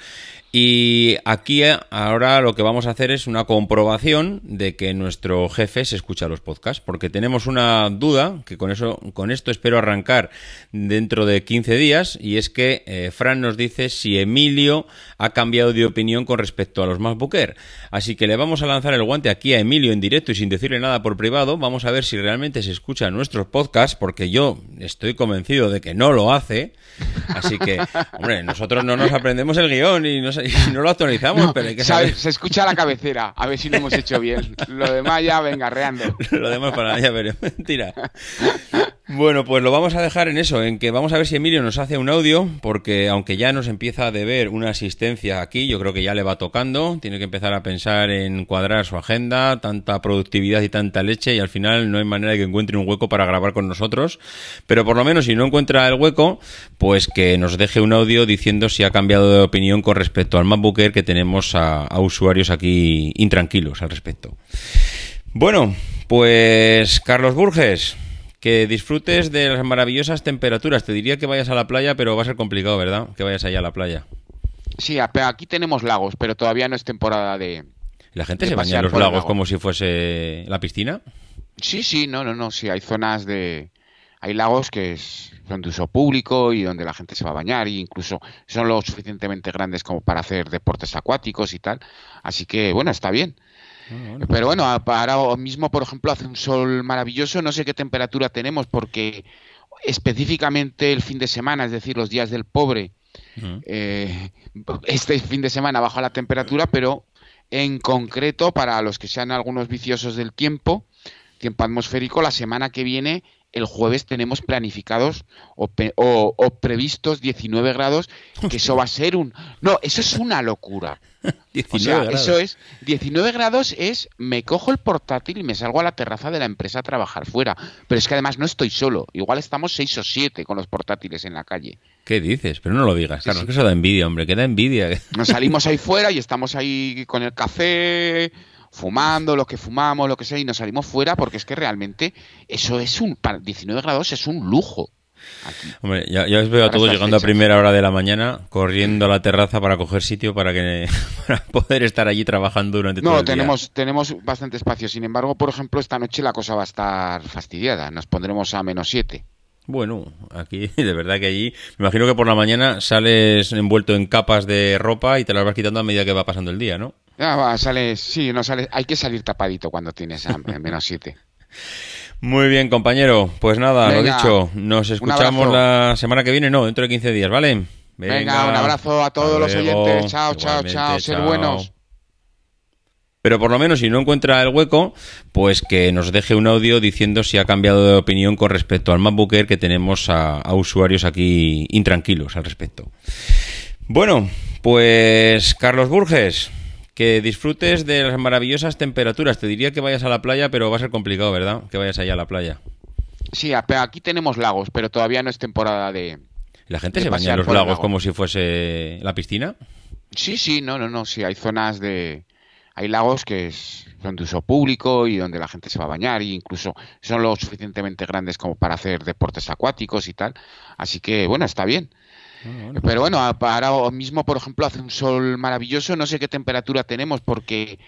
Y aquí eh, ahora lo que vamos a hacer es una comprobación de que nuestro jefe se escucha los podcasts, porque tenemos una duda, que con eso, con esto espero arrancar dentro de 15 días, y es que eh, Fran nos dice si Emilio ha cambiado de opinión con respecto a los MacBook Air. Así que le vamos a lanzar el guante aquí a Emilio en directo y sin decirle nada por privado. Vamos a ver si realmente se escucha nuestros podcasts, porque yo estoy convencido de que no lo hace. Así que, hombre, nosotros no nos aprendemos el guion y no, lo actualizamos, pero hay que saber. Se escucha la cabecera, a ver si lo hemos hecho bien. Lo demás ya venga reando. lo demás para ya veremos. Mentira. Bueno, pues lo vamos a dejar en eso, en que vamos a ver si Emilio nos hace un audio, porque aunque ya nos empieza a deber una asistencia aquí, yo creo que ya le va tocando, tiene que empezar a pensar en cuadrar su agenda, tanta productividad y tanta leche, y al final no hay manera de que encuentre un hueco para grabar con nosotros, pero por lo menos si no encuentra el hueco, pues que nos deje un audio diciendo si ha cambiado de opinión con respecto al MacBook Air que tenemos a, a usuarios aquí intranquilos al respecto. Bueno, pues Carlos Burges, que disfrutes de las maravillosas temperaturas. Te diría que vayas a la playa, pero va a ser complicado, ¿verdad? Que vayas allá a la playa. Sí, aquí tenemos lagos, pero todavía no es temporada de. ¿La gente se baña en los lagos como si fuese la piscina? Sí, sí, no, no, no. Sí, hay zonas de. Hay lagos que son de uso público y donde la gente se va a bañar, e incluso son lo suficientemente grandes como para hacer deportes acuáticos y tal. Así que, bueno, está bien. Ah, Pero bueno, ahora mismo, por ejemplo, hace un sol maravilloso, no sé qué temperatura tenemos porque específicamente el fin de semana, es decir, los días del pobre, eh, este fin de semana baja la temperatura, pero en concreto, para los que sean algunos viciosos del tiempo, tiempo atmosférico, la semana que viene el jueves tenemos planificados o, previstos 19 grados, que eso va a ser un... No, eso es una locura. o sea, eso es... 19 grados es, me cojo el portátil y me salgo a la terraza de la empresa a trabajar fuera. Pero es que además no estoy solo. Igual estamos 6 o 7 con los portátiles en la calle. ¿Qué dices? Pero no lo digas, claro, que eso da envidia, hombre, que da envidia. Nos salimos ahí fuera y estamos ahí con el café fumando, lo que fumamos, lo que sea, y nos salimos fuera porque es que realmente eso es un, para 19 grados es un lujo. Hombre, ya, os veo a todos llegando a primera hora de la mañana, corriendo a la terraza para coger sitio para que para poder estar allí trabajando durante todo el tenemos, día. tenemos bastante espacio. Sin embargo, por ejemplo, esta noche la cosa va a estar fastidiada. Nos pondremos a menos 7. Bueno, aquí de verdad que allí, me imagino que por la mañana sales envuelto en capas de ropa y te las vas quitando a medida que va pasando el día, ¿no? Ya va, sale, sí, no sale, hay que salir tapadito cuando tienes hambre, menos 7. Muy bien, compañero. Pues nada, lo dicho, nos escuchamos la semana que viene, no, dentro de 15 días, ¿vale? Venga, un abrazo a todos los oyentes. Chao, chao, chao, ser buenos. Pero por lo menos si no encuentra el hueco, pues que nos deje un audio diciendo si ha cambiado de opinión con respecto al MacBook Air que tenemos a, a usuarios aquí intranquilos al respecto. Bueno, pues Carlos Burges, que disfrutes de las maravillosas temperaturas. Te diría que vayas a la playa, pero va a ser complicado, ¿verdad? Que vayas allá a la playa. Sí, aquí tenemos lagos, pero todavía no es temporada de. ¿La gente se baña en los lagos como si fuese la piscina? Sí, sí, no, no, no. Sí, hay zonas de. Hay lagos que son de uso público y donde la gente se va a bañar, e incluso son lo suficientemente grandes como para hacer deportes acuáticos y tal. Así que, bueno, está bien. Ah, Pero bueno, ahora mismo, por ejemplo, hace un sol maravilloso. No sé qué temperatura tenemos porque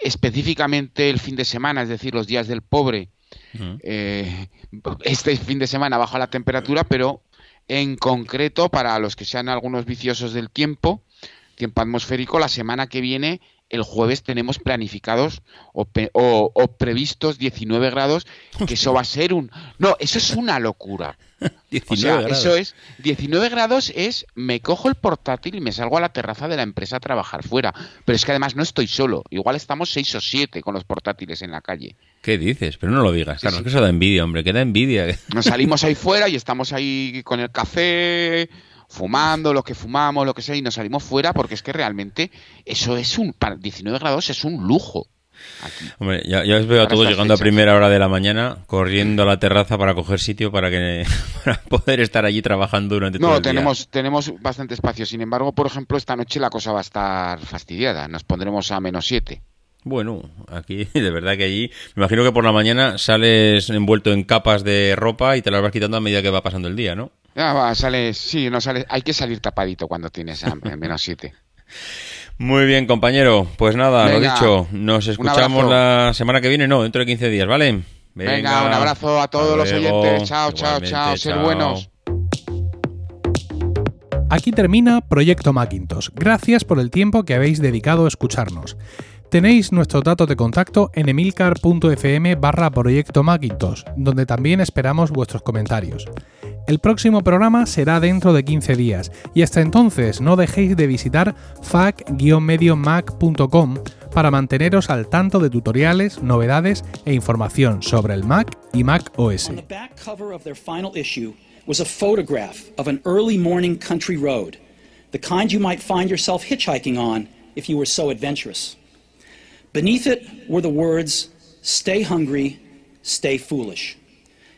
específicamente el fin de semana, es decir, los días del pobre, eh, este fin de semana baja la temperatura, pero En concreto, para los que sean algunos viciosos del tiempo, tiempo atmosférico, la semana que viene el jueves tenemos planificados o, previstos 19 grados, que eso va a ser un... No, eso es una locura. o sea, eso es... 19 grados es, me cojo el portátil y me salgo a la terraza de la empresa a trabajar fuera. Pero es que además no estoy solo. Igual estamos 6 o 7 con los portátiles en la calle. ¿Qué dices? Pero no lo digas. Claro, es que eso da envidia, hombre, que da envidia. Nos salimos ahí fuera y estamos ahí con el café fumando, lo que fumamos, lo que sea, y nos salimos fuera porque es que realmente eso es un, para 19 grados es un lujo. Hombre, ya, os veo a todos llegando a primera hora de la mañana, corriendo a la terraza para coger sitio para que para poder estar allí trabajando durante todo el tenemos, día. tenemos bastante espacio. Sin embargo, por ejemplo, esta noche la cosa va a estar fastidiada. Nos pondremos a menos 7. Bueno, aquí de verdad que allí, me imagino que por la mañana sales envuelto en capas de ropa y te las vas quitando a medida que va pasando el día, ¿no? Ya va, sale, sí, no sale, hay que salir tapadito cuando tienes hambre, menos siete. Muy bien, compañero. Pues nada, lo dicho, nos escuchamos la semana que viene, no, dentro de 15 días, ¿vale? Venga, un abrazo a todos los oyentes. Chao, chao, chao, ser buenos. Aquí termina Proyecto Macintosh. Gracias por el tiempo que habéis dedicado a escucharnos. Tenéis nuestros datos de contacto en emilcar.fm barra Proyecto Macintosh, donde también esperamos vuestros comentarios. El próximo programa será dentro de 15 días y hasta entonces no dejéis de visitar fac-mediomac.com para manteneros al tanto de tutoriales, novedades e información sobre el Mac y Mac OS. Was a photograph of an early morning country road, the kind you might find yourself hitchhiking on if you were so adventurous. Beneath it were the words, "Stay hungry, stay foolish."